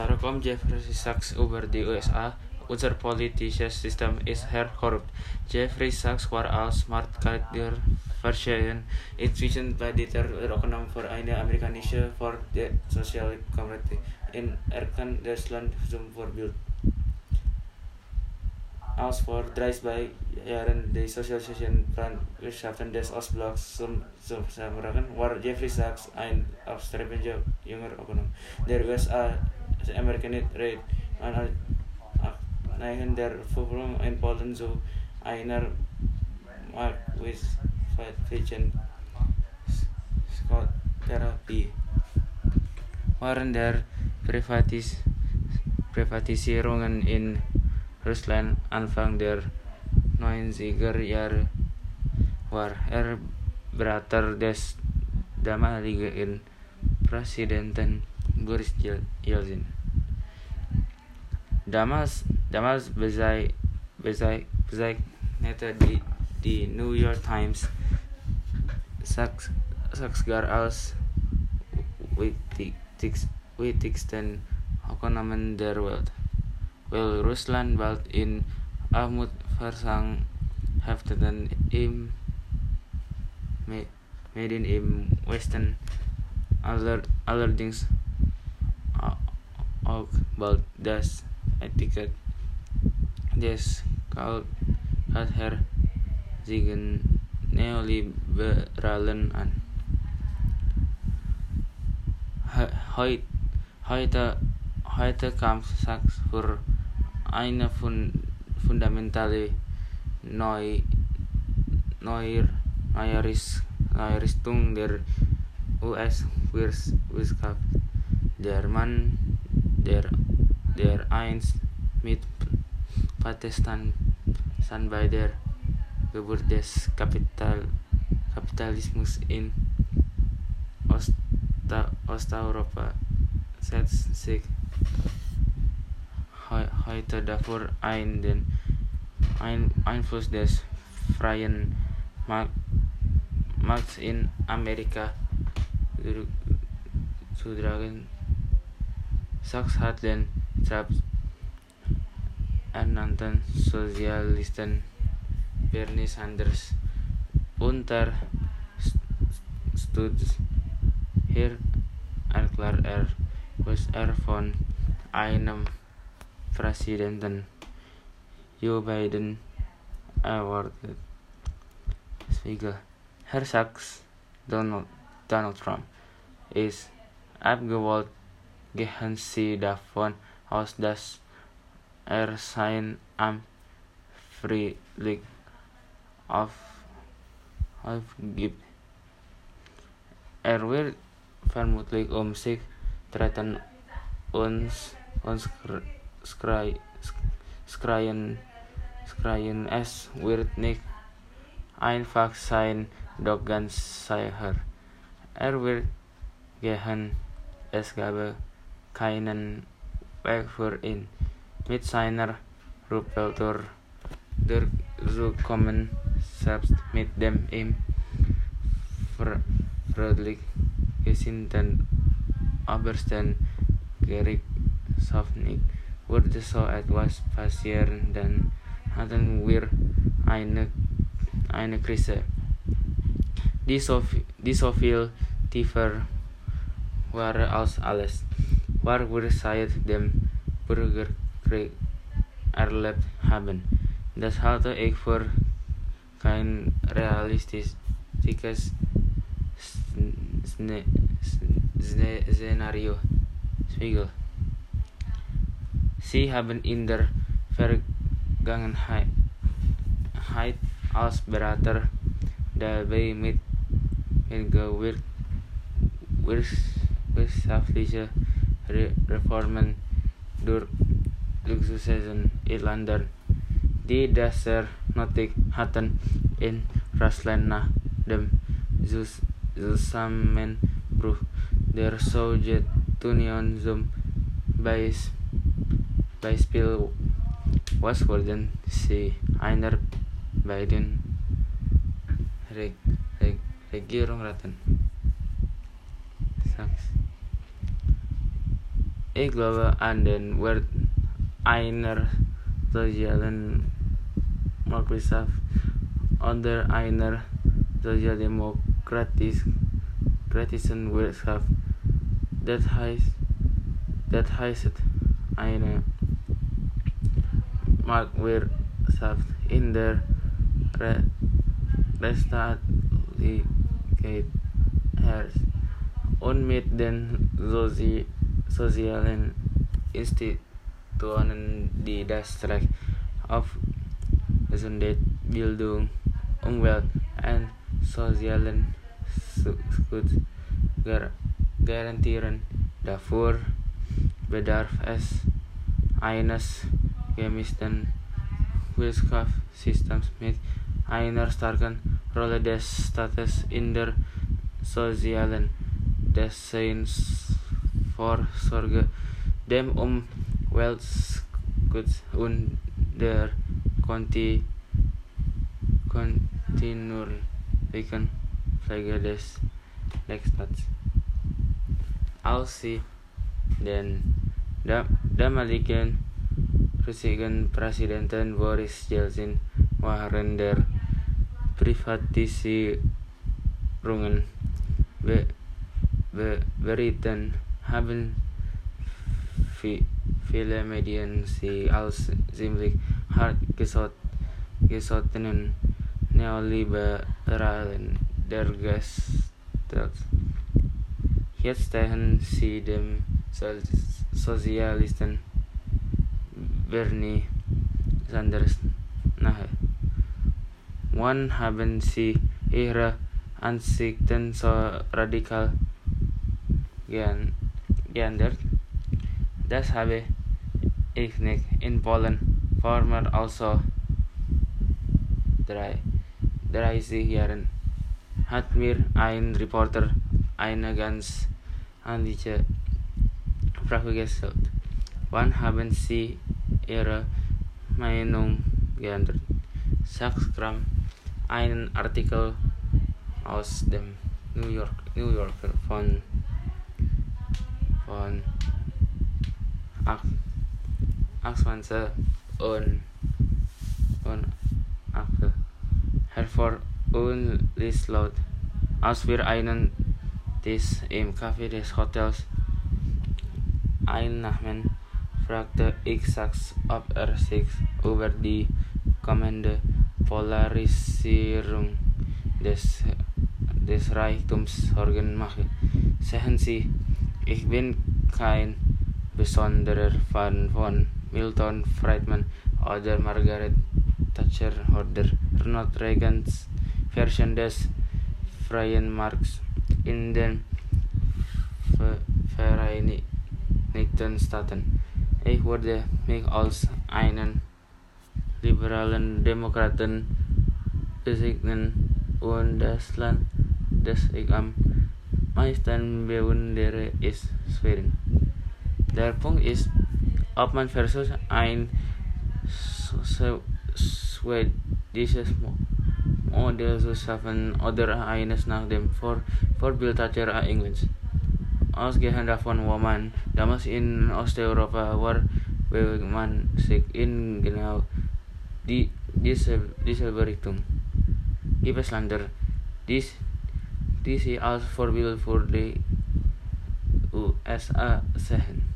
Darum Jeffrey Sachs über die USA. Unser politisches System ist her korrupt. Jeffrey Sachs war als Marktcharakter verschieden. Inzwischen plädiert er Ökonom für eine amerikanische für die soziale Kommunikation in erkannt Deutschland zum Vorbild. Als vor 30 Jahren die Sozialisation Brandwirtschaften des Ostblocks zum zusammenbrachen, war Jeffrey Sachs ein aufstrebender junger Ökonom. Der USA American Trade Neigen der Verfügung in Polen with Vision Scott Therapie. Waren der Privatis Privatisierungen in Russland Anfang der 90er Jahre war er Berater des damaligen Präsidenten Boris Yeltsin. Damals, damals bezei, bezei, bezeichnete die, die New York Times Sachs, Sachsgar als wichtigsten Ökonomen der Welt. Weil Russland bald in Armut versang, hefteten im Medien im Westen aller, allerdings auch bald das Etikett des Kalther siegen Neoliberalen an. Heute, heute, heute kam Sachs für eine fundamentale Neu, Neuer, Neueristung der US-Wirtschaft. Der Mann, der, der einst mit Protestant bei der Geburt des Kapital, Kapitalismus in Osta, Osteuropa setzt sich heute dafür ein, den ein Einfluss des freien Markts in Amerika zu tragen. Sachs hat den selbst ernannten Sozialisten Bernie Sanders unterstützt. Hier erklärt er, was er von einem Präsidenten Joe Biden erwartet. Spiegel. Herr Sachs, Donald, Donald Trump ist abgewollt. Gehen Sie davon aus, dass er sein Amt friedlich auf, aufgibt. Er wird vermutlich um sich treten uns uns schreien, schreien, es wird nicht einfach sein, doch ganz sicher. Er wird gehen, es gab keinen Weg für ihn. Mit seiner Ruppeltour durchzukommen, selbst mit dem ihm freundlich gesinnten Obersten Gerichtshof würde so etwas passieren, dann hatten wir eine, eine Krise, die so, die so viel tiefer war als alles, wir seit dem Bürgerkrieg erlebt haben. Das halte ich für kein realistisches Szenario. Spiegel. Sie haben in der Vergangenheit als Berater dabei mit mitgewirkt, wirtschaftliche Reformen durchzusetzen in Ländern, die Dasar notig hatten in Russland nach dem Zusammenbruch der Sowjetunion zum Beispiel Beispiel was wurden sie einer beiden Reg Reg Regierung raten? Ich glaube an den Wert einer sozialen Marktwirtschaft oder einer sozialdemokratischen Wirtschaft. Das heißt, das heißt eine Marktwirtschaft in der Re Rechtsstaatlichkeit herrscht und mit den Sozi sozialen Institutionen, die das Recht auf Gesundheit, Bildung, Umwelt und sozialen Schutz garantieren. Dafür bedarf es eines gemischten Wirtschaftssystems mit einer starken Rolle des Staates in der sozialen Vorsorge, dem Umweltschutz und der konti kontinuierlichen Pflege des Rechtsstaats. Als sie den damaligen russischen Präsidenten Boris Jelzin waren der Privatisierungen be, be, berieten haben viele Medien sie als ziemlich hart gesottenen Neoliberalen dargestellt. Jetzt stehen sie dem Sozialisten Bernie Sanders nahe. Wann haben sie ihre Ansichten so radikal geändert? Das habe ich nicht in Polen former also drei, 30 Jahren hat mir ein Reporter eine ganz ähnliche Frage gestellt. Wann haben Sie Ihre Meinung geändert? Sachs kam einen Artikel aus dem New York New Yorker von von 28 und und 8 hervor und ließ laut, als wir einen Tisch im Café des Hotels einnahmen, fragte ich Sachs, ob er sich über die kommende Polarisierung des, des Reichtums Sorgen mache. Sehen Sie, ich bin kein besonderer Fan von Milton Friedman oder Margaret Thatcher oder Ronald Reagans Version des freien Markts in den Vereinigten Staaten. Ich würde mich als einen liberalen Demokraten bezeichnen und das Land, das ich am meisten bewundere, ist Schweden. Der Punkt ist, ob man versucht, ein schwedisches Modell zu schaffen oder eines nach dem Vor Vorbild Thatcher Englands. Ausgehend davon, wo man damals in Osteuropa war, bewegt man sich in genau die, diese, dieselbe Richtung. Gibt es Länder, die, die sie als Vorbild für die USA sehen.